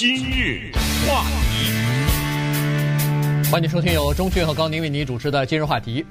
今日话题，欢迎收听由钟迅和高宁为你主持的今日话题。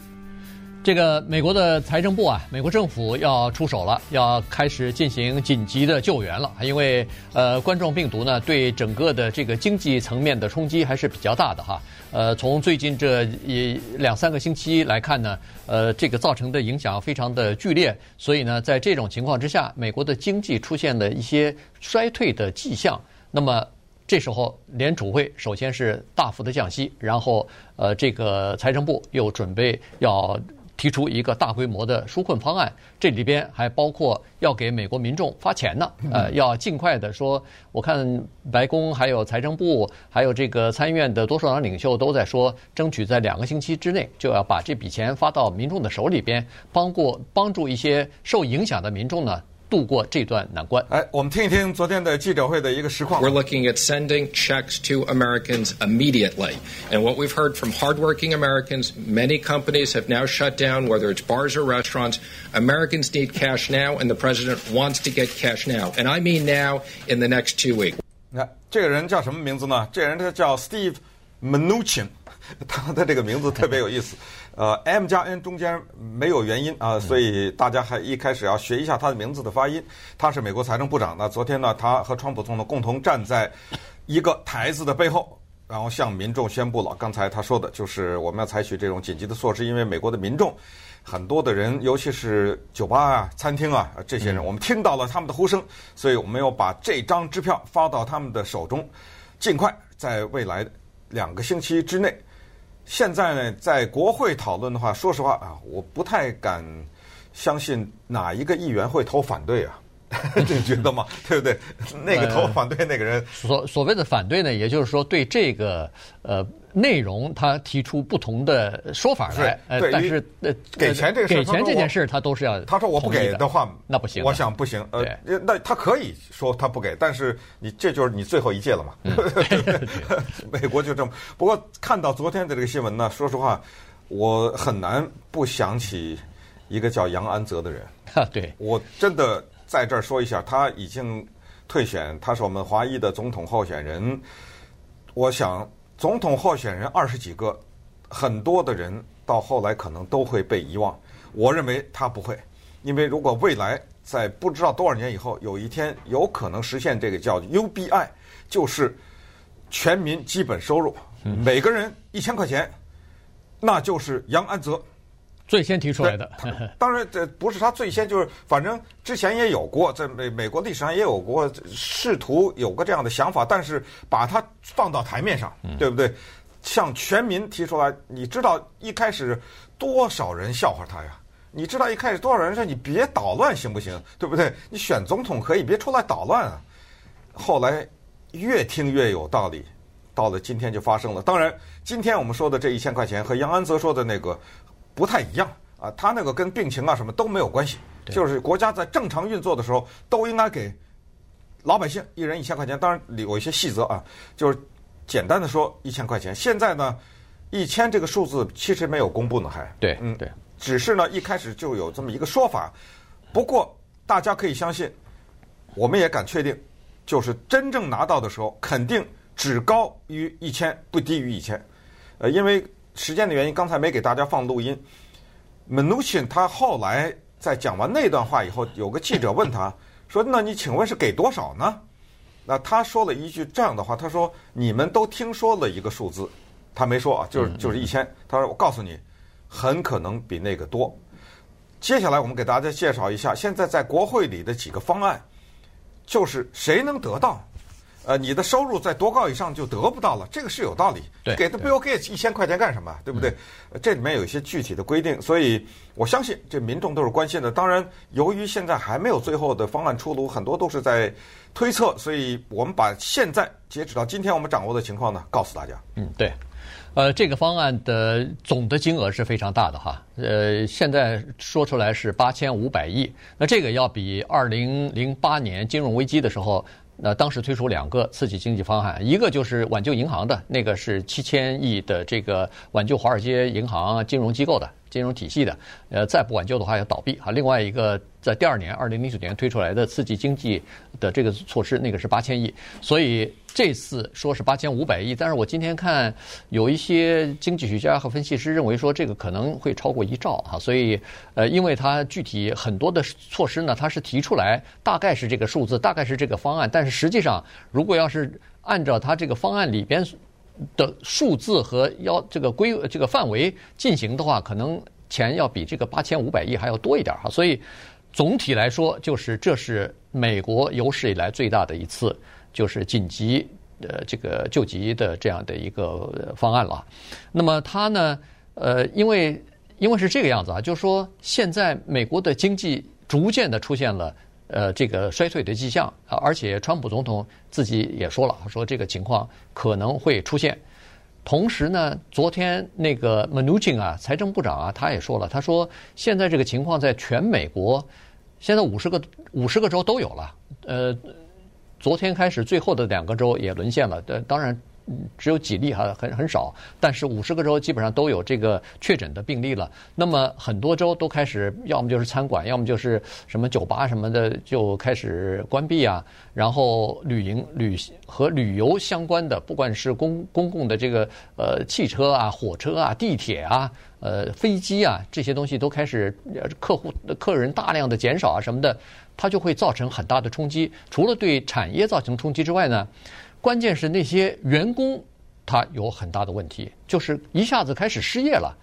这个美国的财政部啊，美国政府要出手了，要开始进行紧急的救援了。因为呃，冠状病毒呢，对整个的这个经济层面的冲击还是比较大的哈。呃，从最近这一两三个星期来看呢，呃，这个造成的影响非常的剧烈。所以呢，在这种情况之下，美国的经济出现了一些衰退的迹象。那么这时候，联储会首先是大幅的降息，然后呃，这个财政部又准备要。提出一个大规模的纾困方案，这里边还包括要给美国民众发钱呢。呃，要尽快的说，我看白宫还有财政部，还有这个参议院的多数党领袖都在说，争取在两个星期之内就要把这笔钱发到民众的手里边，帮过帮助一些受影响的民众呢。度过这段难关。哎，我们听一听昨天的记者会的一个实况。We're looking at sending checks to Americans immediately. And what we've heard from hardworking Americans, many companies have now shut down, whether it's bars or restaurants. Americans need cash now, and the president wants to get cash now. And I mean now in the next two weeks. 那这个人叫什么名字呢？这个人他叫 Steve Mnuchin， 他的这个名字特别有意思。呃，M 加 N 中间没有元音啊，所以大家还一开始要学一下他的名字的发音。他是美国财政部长。那昨天呢，他和川普总统共同站在一个台子的背后，然后向民众宣布了。刚才他说的就是我们要采取这种紧急的措施，因为美国的民众很多的人，尤其是酒吧啊、餐厅啊这些人，我们听到了他们的呼声，所以我们要把这张支票发到他们的手中，尽快在未来两个星期之内。现在呢，在国会讨论的话，说实话啊，我不太敢相信哪一个议员会投反对啊，你觉得吗？对不对？那个投反对那个人，所所谓的反对呢，也就是说对这个呃。内容他提出不同的说法来，呃，但是呃，给钱这个事给钱这件事他都是要。他说我不给的话，那不行。我想不行，呃，那他可以说他不给，但是你这就是你最后一届了嘛。美国就这么。不过看到昨天的这个新闻呢，说实话，我很难不想起一个叫杨安泽的人。对，我真的在这儿说一下，他已经退选，他是我们华裔的总统候选人。我想。总统候选人二十几个，很多的人到后来可能都会被遗忘。我认为他不会，因为如果未来在不知道多少年以后，有一天有可能实现这个叫 UBI，就是全民基本收入，每个人一千块钱，那就是杨安泽。最先提出来的，当然这不是他最先，就是反正之前也有过，在美美国历史上也有过试图有过这样的想法，但是把它放到台面上，对不对？向全民提出来，你知道一开始多少人笑话他呀？你知道一开始多少人说你别捣乱行不行？对不对？你选总统可以，别出来捣乱啊！后来越听越有道理，到了今天就发生了。当然，今天我们说的这一千块钱和杨安泽说的那个。不太一样啊，他那个跟病情啊什么都没有关系，就是国家在正常运作的时候都应该给老百姓一人一千块钱。当然有一些细则啊，就是简单的说一千块钱。现在呢，一千这个数字其实没有公布呢，还对，嗯对，只是呢一开始就有这么一个说法。不过大家可以相信，我们也敢确定，就是真正拿到的时候肯定只高于一千，不低于一千。呃，因为。时间的原因，刚才没给大家放录音。Mnuchin 他后来在讲完那段话以后，有个记者问他 说：“那你请问是给多少呢？”那他说了一句这样的话：“他说你们都听说了一个数字，他没说啊，就是就是一千。他说我告诉你，很可能比那个多。接下来我们给大家介绍一下，现在在国会里的几个方案，就是谁能得到。”呃，你的收入在多高以上就得不到了，这个是有道理。对，给他 Bill Gates 一千块钱干什么？对不对？嗯、这里面有一些具体的规定，所以我相信这民众都是关心的。当然，由于现在还没有最后的方案出炉，很多都是在推测，所以我们把现在截止到今天我们掌握的情况呢，告诉大家。嗯，对。呃，这个方案的总的金额是非常大的哈。呃，现在说出来是八千五百亿，那这个要比二零零八年金融危机的时候。那当时推出两个刺激经济方案，一个就是挽救银行的，那个是七千亿的这个挽救华尔街银行金融机构的金融体系的，呃，再不挽救的话要倒闭啊。另外一个在第二年，二零零九年推出来的刺激经济的这个措施，那个是八千亿。所以这次说是八千五百亿，但是我今天看有一些经济学家和分析师认为说这个可能会超过一兆哈，所以呃，因为它具体很多的措施呢，它是提出来大概是这个数字，大概是这个方案，但是实际上如果要是按照它这个方案里边的数字和要这个规这个范围进行的话，可能钱要比这个八千五百亿还要多一点哈，所以总体来说，就是这是美国有史以来最大的一次。就是紧急呃这个救急的这样的一个方案了。那么它呢，呃，因为因为是这个样子啊，就是说现在美国的经济逐渐的出现了呃这个衰退的迹象啊，而且川普总统自己也说了，说这个情况可能会出现。同时呢，昨天那个 Mnuchin 啊，财政部长啊，他也说了，他说现在这个情况在全美国，现在五十个五十个州都有了，呃。昨天开始，最后的两个州也沦陷了。呃，当然只有几例哈，很很少。但是五十个州基本上都有这个确诊的病例了。那么很多州都开始，要么就是餐馆，要么就是什么酒吧什么的就开始关闭啊。然后旅营、旅和旅游相关的，不管是公公共的这个呃汽车啊、火车啊、地铁啊、呃飞机啊这些东西都开始客户客人大量的减少啊什么的。它就会造成很大的冲击，除了对产业造成冲击之外呢，关键是那些员工他有很大的问题，就是一下子开始失业了。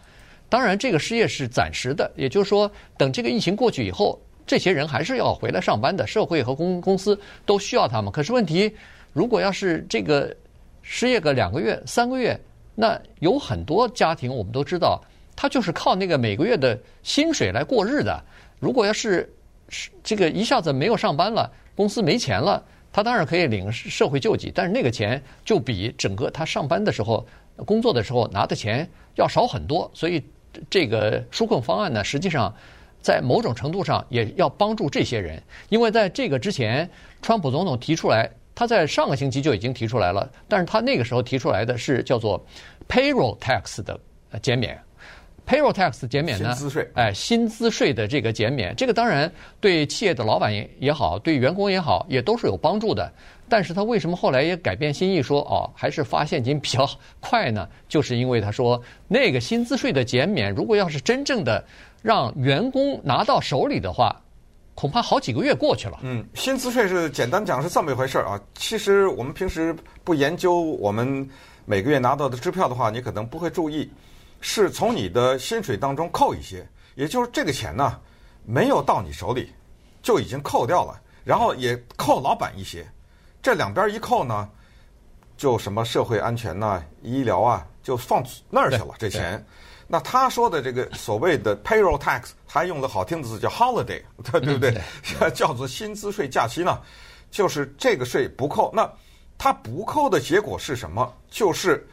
当然，这个失业是暂时的，也就是说，等这个疫情过去以后，这些人还是要回来上班的，社会和公公司都需要他们。可是问题，如果要是这个失业个两个月、三个月，那有很多家庭我们都知道，他就是靠那个每个月的薪水来过日的。如果要是是这个一下子没有上班了，公司没钱了，他当然可以领社会救济，但是那个钱就比整个他上班的时候、工作的时候拿的钱要少很多。所以这个纾困方案呢，实际上在某种程度上也要帮助这些人，因为在这个之前，川普总统提出来，他在上个星期就已经提出来了，但是他那个时候提出来的是叫做 payroll tax 的减免。Payroll tax 减免呢？薪资税，哎，薪资税的这个减免，这个当然对企业的老板也也好，对员工也好，也都是有帮助的。但是他为什么后来也改变心意说，说哦，还是发现金比较快呢？就是因为他说那个薪资税的减免，如果要是真正的让员工拿到手里的话，恐怕好几个月过去了。嗯，薪资税是简单讲是这么一回事儿啊。其实我们平时不研究我们每个月拿到的支票的话，你可能不会注意。是从你的薪水当中扣一些，也就是这个钱呢，没有到你手里，就已经扣掉了，然后也扣老板一些，这两边一扣呢，就什么社会安全呐、啊、医疗啊，就放那儿去了这钱。那他说的这个所谓的 payroll tax，还用了好听的字叫 holiday，对 对不对？叫做薪资税假期呢，就是这个税不扣。那他不扣的结果是什么？就是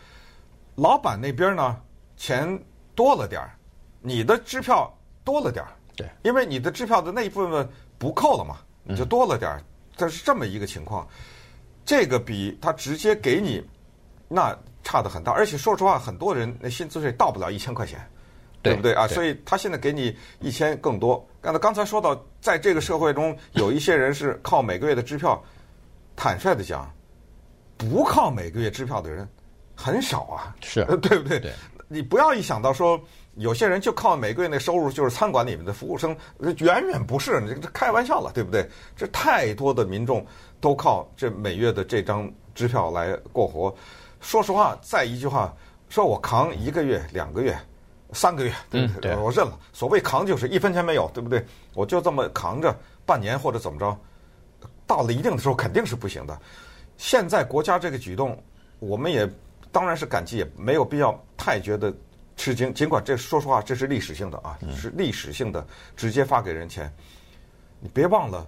老板那边呢？钱多了点儿，你的支票多了点儿，对，因为你的支票的那一部分不扣了嘛，你就多了点儿，这是这么一个情况。这个比他直接给你那差的很大，而且说实话，很多人那薪资税到不了一千块钱，对不对啊？所以他现在给你一千更多。刚才刚才说到，在这个社会中，有一些人是靠每个月的支票，坦率的讲，不靠每个月支票的人很少啊，是 对不对？对。你不要一想到说有些人就靠每个月那收入就是餐馆里面的服务生，远远不是，你这开玩笑了，对不对？这太多的民众都靠这每月的这张支票来过活。说实话，再一句话，说我扛一个月、两个月、三个月，对不对？嗯、对，我认了。所谓扛就是一分钱没有，对不对？我就这么扛着半年或者怎么着，到了一定的时候肯定是不行的。现在国家这个举动，我们也。当然是感激，也没有必要太觉得吃惊。尽管这说实话，这是历史性的啊，是历史性的，直接发给人钱。你别忘了，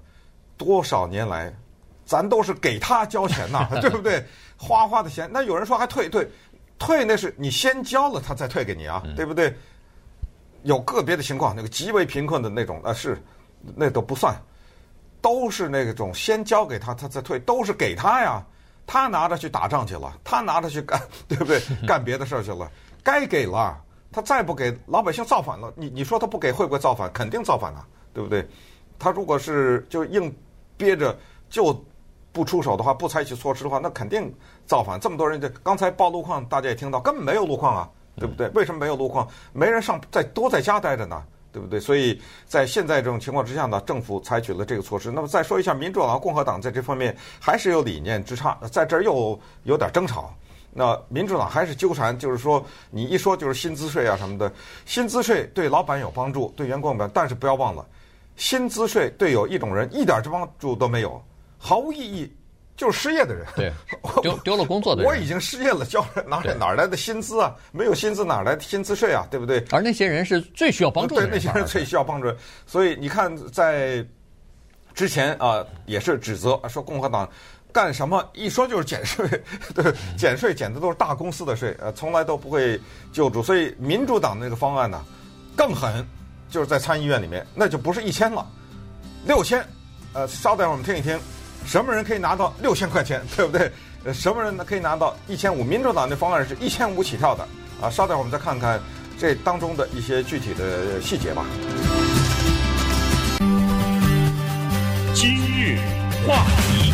多少年来，咱都是给他交钱呐，对不对？花花的钱，那有人说还退退退，那是你先交了，他再退给你啊，对不对？有个别的情况，那个极为贫困的那种啊，是那都不算，都是那种先交给他，他再退，都是给他呀。他拿着去打仗去了，他拿着去干，对不对？干别的事儿去了，该给了。他再不给，老百姓造反了。你你说他不给会不会造反？肯定造反了，对不对？他如果是就硬憋着，就不出手的话，不采取措施的话，那肯定造反。这么多人，这刚才报路况，大家也听到，根本没有路况啊，对不对？为什么没有路况？没人上，在都在家待着呢，对不对？所以在现在这种情况之下呢，政府采取了这个措施。那么再说一下，民主党、共和党在这方面还是有理念之差，在这儿又有点争吵。那民主党还是纠缠，就是说你一说就是薪资税啊什么的，薪资税对老板有帮助，对员工有帮助，但是不要忘了，薪资税对有一种人一点帮助都没有。毫无意义，就是失业的人。对，丢丢了工作的人。我已经失业了，交哪哪来的薪资啊？没有薪资哪来的薪资税啊？对不对？而那些人是最需要帮助的人。对，那些人最需要帮助。所以你看，在之前啊，也是指责说共和党干什么一说就是减税，对，减税减的都是大公司的税，呃，从来都不会救助。所以民主党那个方案呢，更狠，就是在参议院里面，那就不是一千了，六千。呃，稍等我们听一听。什么人可以拿到六千块钱，对不对？呃，什么人呢可以拿到一千五？民主党的方案是一千五起跳的啊！稍等，我们再看看这当中的一些具体的细节吧。今日话题，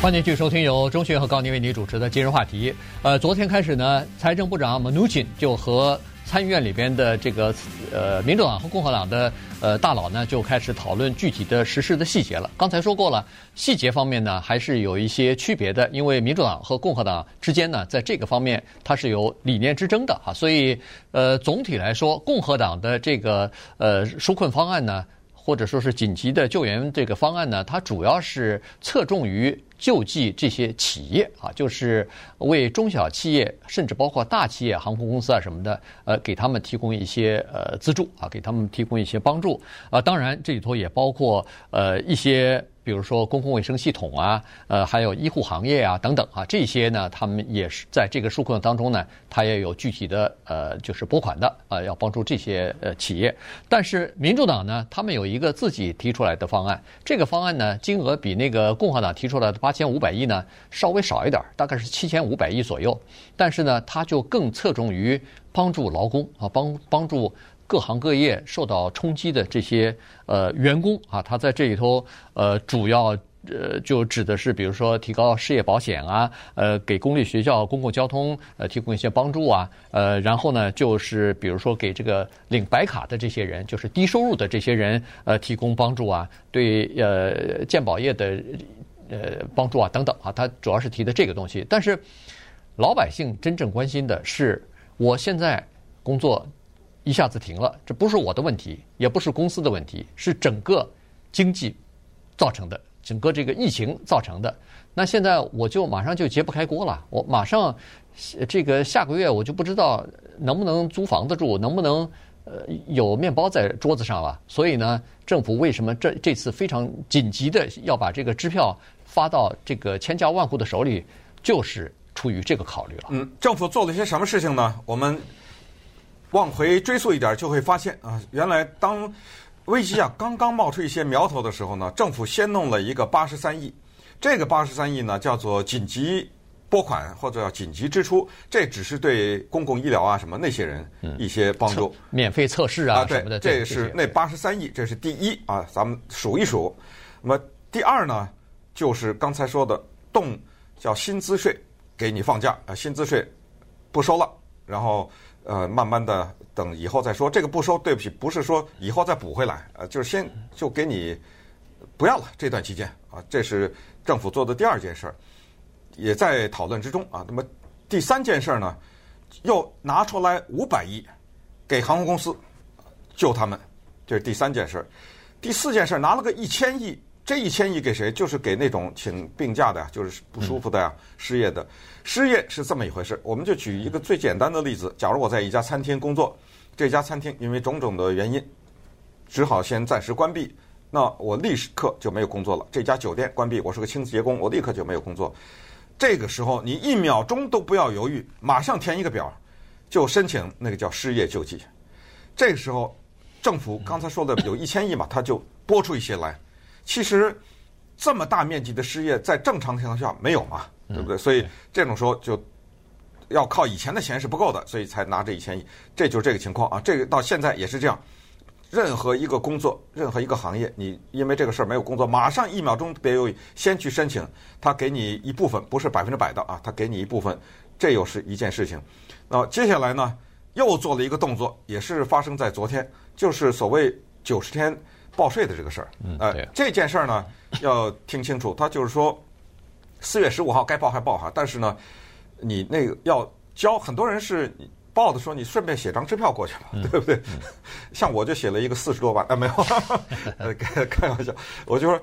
欢迎继续收听由钟迅和高宁为您主持的《今日话题》。呃，昨天开始呢，财政部长 Mnuchin 就和参议院里边的这个呃民主党和共和党的呃大佬呢，就开始讨论具体的实施的细节了。刚才说过了，细节方面呢还是有一些区别的，因为民主党和共和党之间呢，在这个方面它是有理念之争的哈。所以呃总体来说，共和党的这个呃纾困方案呢，或者说是紧急的救援这个方案呢，它主要是侧重于。救济这些企业啊，就是为中小企业，甚至包括大企业、航空公司啊什么的，呃，给他们提供一些呃资助啊，给他们提供一些帮助啊。当然，这里头也包括呃一些。比如说公共卫生系统啊，呃，还有医护行业啊等等啊，这些呢，他们也是在这个纾困当中呢，他也有具体的呃，就是拨款的啊、要帮助这些呃企业。但是民主党呢，他们有一个自己提出来的方案，这个方案呢，金额比那个共和党提出来的八千五百亿呢稍微少一点，大概是七千五百亿左右。但是呢，他就更侧重于帮助劳工啊，帮帮助。各行各业受到冲击的这些呃员工啊，他在这里头呃主要呃就指的是，比如说提高失业保险啊，呃给公立学校、公共交通呃提供一些帮助啊，呃然后呢就是比如说给这个领白卡的这些人，就是低收入的这些人呃提供帮助啊，对呃健保业的呃帮助啊等等啊，他主要是提的这个东西。但是老百姓真正关心的是，我现在工作。一下子停了，这不是我的问题，也不是公司的问题，是整个经济造成的，整个这个疫情造成的。那现在我就马上就揭不开锅了，我马上这个下个月我就不知道能不能租房子住，能不能呃有面包在桌子上了。所以呢，政府为什么这这次非常紧急的要把这个支票发到这个千家万户的手里，就是出于这个考虑了。嗯，政府做了些什么事情呢？我们。往回追溯一点，就会发现啊，原来当危机啊刚刚冒出一些苗头的时候呢，政府先弄了一个八十三亿，这个八十三亿呢叫做紧急拨款或者叫紧急支出，这只是对公共医疗啊什么那些人一些帮助，免费测试啊什么的。对，这是那八十三亿，这是第一啊，咱们数一数。那么第二呢，就是刚才说的动叫薪资税，给你放假啊，薪资税不收了，然后。呃，慢慢的等以后再说。这个不收，对不起，不是说以后再补回来，呃，就是先就给你不要了这段期间啊。这是政府做的第二件事儿，也在讨论之中啊。那么第三件事儿呢，又拿出来五百亿给航空公司救他们，这是第三件事儿。第四件事儿拿了个一千亿。这一千亿给谁？就是给那种请病假的呀，就是不舒服的呀，失业的。失业是这么一回事。我们就举一个最简单的例子：假如我在一家餐厅工作，这家餐厅因为种种的原因，只好先暂时关闭，那我立刻就没有工作了。这家酒店关闭，我是个清洁工，我立刻就没有工作。这个时候，你一秒钟都不要犹豫，马上填一个表，就申请那个叫失业救济。这个时候，政府刚才说的有一千亿嘛，他就拨出一些来。其实，这么大面积的失业，在正常情况下没有嘛，对不对？所以这种时候就要靠以前的钱是不够的，所以才拿这一千亿。这就是这个情况啊。这个到现在也是这样，任何一个工作，任何一个行业，你因为这个事儿没有工作，马上一秒钟别犹豫，先去申请，他给你一部分，不是百分之百的啊，他给你一部分，这又是一件事情。那接下来呢，又做了一个动作，也是发生在昨天，就是所谓九十天报税的这个事儿。嗯，呃，这件事儿呢要听清楚，他就是说四月十五号该报还报哈，但是呢，你那个要交，很多人是。报的时候，你顺便写张支票过去嘛，嗯、对不对？嗯、像我就写了一个四十多万，啊，没有，呃，开开玩笑，我就说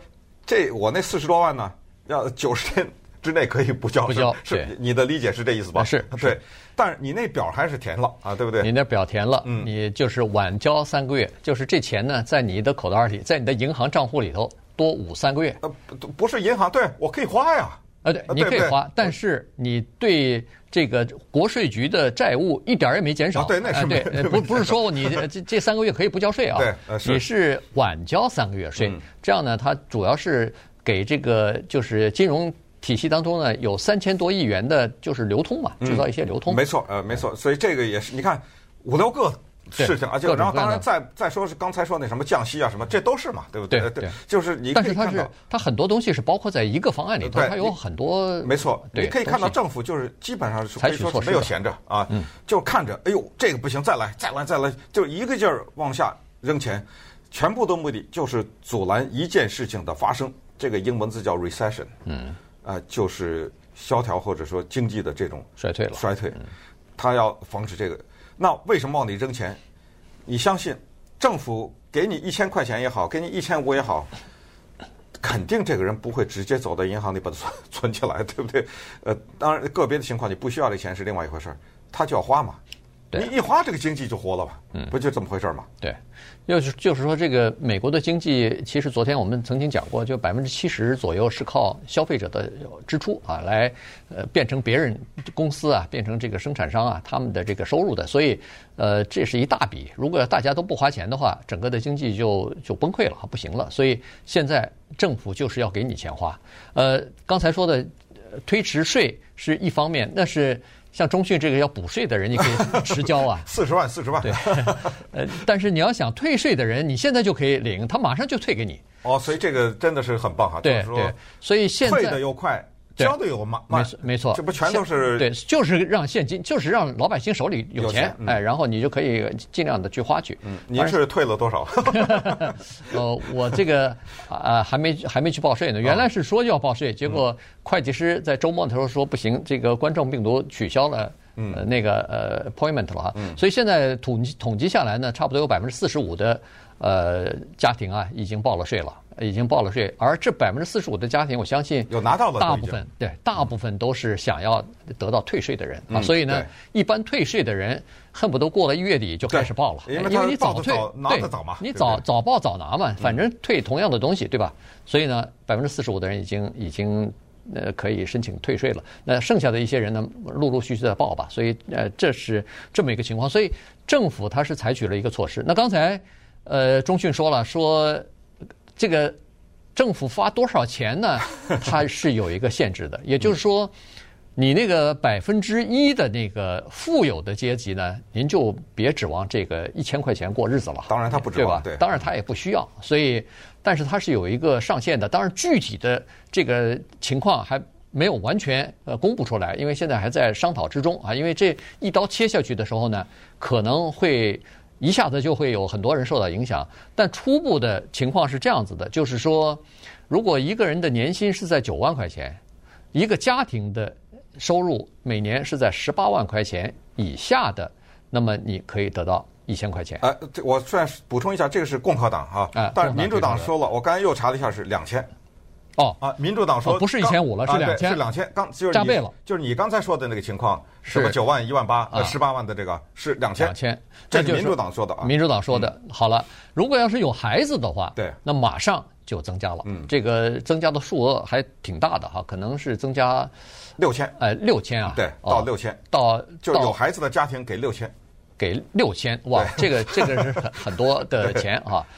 这我那四十多万呢，要九十天之内可以不交，不交，是你的理解是这意思吧？是，对，但是你那表还是填了啊，对不对？你那表填了，嗯，你就是晚交三个月，就是这钱呢，在你的口袋里，在你的银行账户里头多捂三个月。呃，不不是银行，对我可以花呀。呃，对，你可以花，但是你对这个国税局的债务一点也没减少。对，那是对，不不是说你这这三个月可以不交税啊？对，你是晚交三个月税，这样呢，它主要是给这个就是金融体系当中呢有三千多亿元的，就是流通嘛，制造一些流通。没错，呃，没错，所以这个也是，你看五六个。事情，而且然后当然再再说是刚才说那什么降息啊什么，这都是嘛，对不对？对对，就是你。但是它是它很多东西是包括在一个方案里头，它有很多。没错，你可以看到政府就是基本上是可以说是没有闲着啊，就看着，哎呦，这个不行，再来，再来，再来，就一个劲儿往下扔钱，全部的目的就是阻拦一件事情的发生。这个英文字叫 recession，嗯，啊，就是萧条或者说经济的这种衰退了，衰退，他要防止这个。那为什么往里扔钱？你相信政府给你一千块钱也好，给你一千五也好，肯定这个人不会直接走到银行里把它存存起来，对不对？呃，当然个别的情况你不需要这钱是另外一回事儿，他就要花嘛。你一花，这个经济就活了吧？嗯，不就这么回事儿吗？对，就是就是说，这个美国的经济，其实昨天我们曾经讲过，就百分之七十左右是靠消费者的支出啊，来呃变成别人公司啊，变成这个生产商啊他们的这个收入的，所以呃这是一大笔。如果大家都不花钱的话，整个的经济就就崩溃了，不行了。所以现在政府就是要给你钱花。呃，刚才说的推迟税是一方面，那是。像中讯这个要补税的人，你可以 迟交啊，四十万，四十万。对，呃，但是你要想退税的人，你现在就可以领，他马上就退给你。哦，所以这个真的是很棒哈。对对，所以现在退的又快。交的有吗？没错，没错，这不全都是对，就是让现金，就是让老百姓手里有钱，哎，然后你就可以尽量的去花去。嗯，您是退了多少？呃，我这个啊还没还没去报税呢。原来是说要报税，结果会计师在周末的时候说不行，这个冠状病毒取消了呃那个呃 appointment 了哈。所以现在统计统计下来呢，差不多有百分之四十五的呃家庭啊已经报了税了。已经报了税，而这百分之四十五的家庭，我相信有拿到的，大部分对，大部分都是想要得到退税的人啊。所以呢，一般退税的人恨不得过了一月底就开始报了，因为你早退，拿得早嘛，你早早报早拿嘛，反正退同样的东西，对吧？所以呢，百分之四十五的人已经已经呃可以申请退税了。那剩下的一些人呢，陆陆续续在报吧。所以呃，这是这么一个情况。所以政府它是采取了一个措施。那刚才呃，中讯说了说。这个政府发多少钱呢？它是有一个限制的，也就是说，你那个百分之一的那个富有的阶级呢，您就别指望这个一千块钱过日子了。当然他不指望，对吧？当然他也不需要。所以，但是它是有一个上限的。当然，具体的这个情况还没有完全呃公布出来，因为现在还在商讨之中啊。因为这一刀切下去的时候呢，可能会。一下子就会有很多人受到影响，但初步的情况是这样子的，就是说，如果一个人的年薪是在九万块钱，一个家庭的收入每年是在十八万块钱以下的，那么你可以得到一千块钱。呃，我算是补充一下，这个是共和党哈，啊，但是民主党说了，我刚才又查了一下是两千。哦啊，民主党说不是一千五了，是两千，是两千，刚就是加倍了，就是你刚才说的那个情况，什么九万、一万八、呃十八万的这个是两千，两千，这是民主党说的啊。民主党说的，好了，如果要是有孩子的话，对，那马上就增加了，嗯，这个增加的数额还挺大的哈，可能是增加六千，哎，六千啊，对，到六千，到就有孩子的家庭给六千，给六千，哇，这个这个是很很多的钱啊。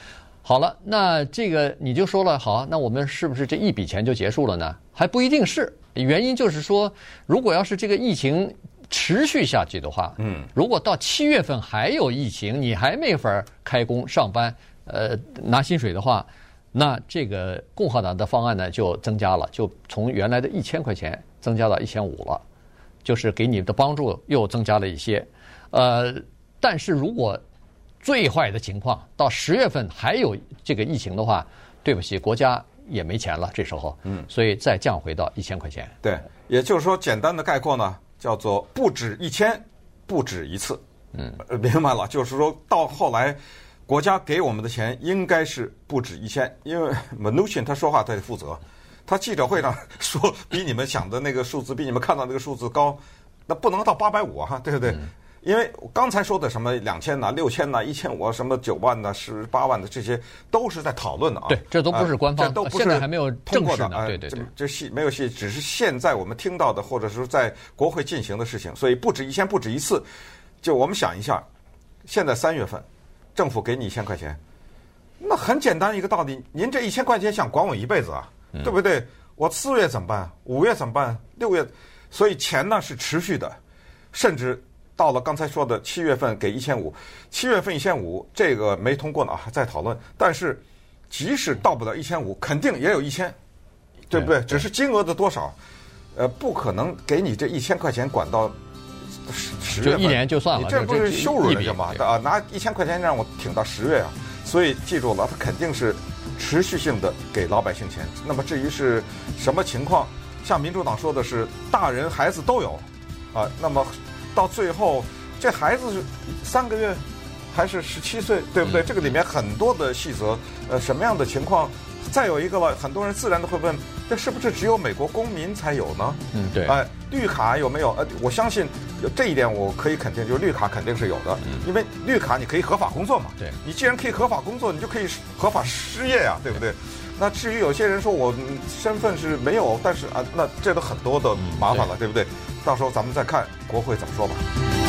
好了，那这个你就说了，好，那我们是不是这一笔钱就结束了呢？还不一定是，原因就是说，如果要是这个疫情持续下去的话，嗯，如果到七月份还有疫情，你还没法开工上班，呃，拿薪水的话，那这个共和党的方案呢就增加了，就从原来的一千块钱增加到一千五了，就是给你的帮助又增加了一些。呃，但是如果最坏的情况到十月份还有这个疫情的话，对不起，国家也没钱了，这时候，嗯，所以再降回到一千块钱。对，也就是说，简单的概括呢。叫做不止一千，不止一次，嗯，明白了，就是说到后来，国家给我们的钱应该是不止一千，因为 Mnuchin 他说话他得负责，他记者会上 说比你们想的那个数字，比你们看到那个数字高，那不能到八百五啊，对不对？嗯因为刚才说的什么两千呐、六千呐、一千五什么九万呐、十八万的这些，都是在讨论的啊。对，这都不是官方，这都不是现在还没有通过的啊。对对对，这戏没有戏，只是现在我们听到的，或者是在国会进行的事情。所以不止一千，不止一次。就我们想一下，现在三月份，政府给你一千块钱，那很简单一个道理，您这一千块钱想管我一辈子啊，对不对？我四月怎么办？五月怎么办？六月，所以钱呢是持续的，甚至。到了刚才说的七月份给一千五，七月份一千五，这个没通过呢，还在讨论。但是，即使到不了一千五，肯定也有一千，对不对？只是金额的多少，呃，不可能给你这一千块钱管到十十月份，就一年就算了，你这不是羞辱人家吗？啊，拿一千块钱让我挺到十月啊！所以记住了，他肯定是持续性的给老百姓钱。那么至于是什么情况，像民主党说的是大人孩子都有，啊，那么。到最后，这孩子是三个月还是十七岁，对不对？嗯、这个里面很多的细则，呃，什么样的情况？再有一个了，很多人自然都会问：这是不是只有美国公民才有呢？嗯，对。哎、呃，绿卡有没有？呃，我相信这一点我可以肯定，就是绿卡肯定是有的，嗯、因为绿卡你可以合法工作嘛。对。你既然可以合法工作，你就可以合法失业呀、啊，对不对？那至于有些人说我身份是没有，但是啊，那这都很多的麻烦了，嗯、对，对不对？到时候咱们再看国会怎么说吧。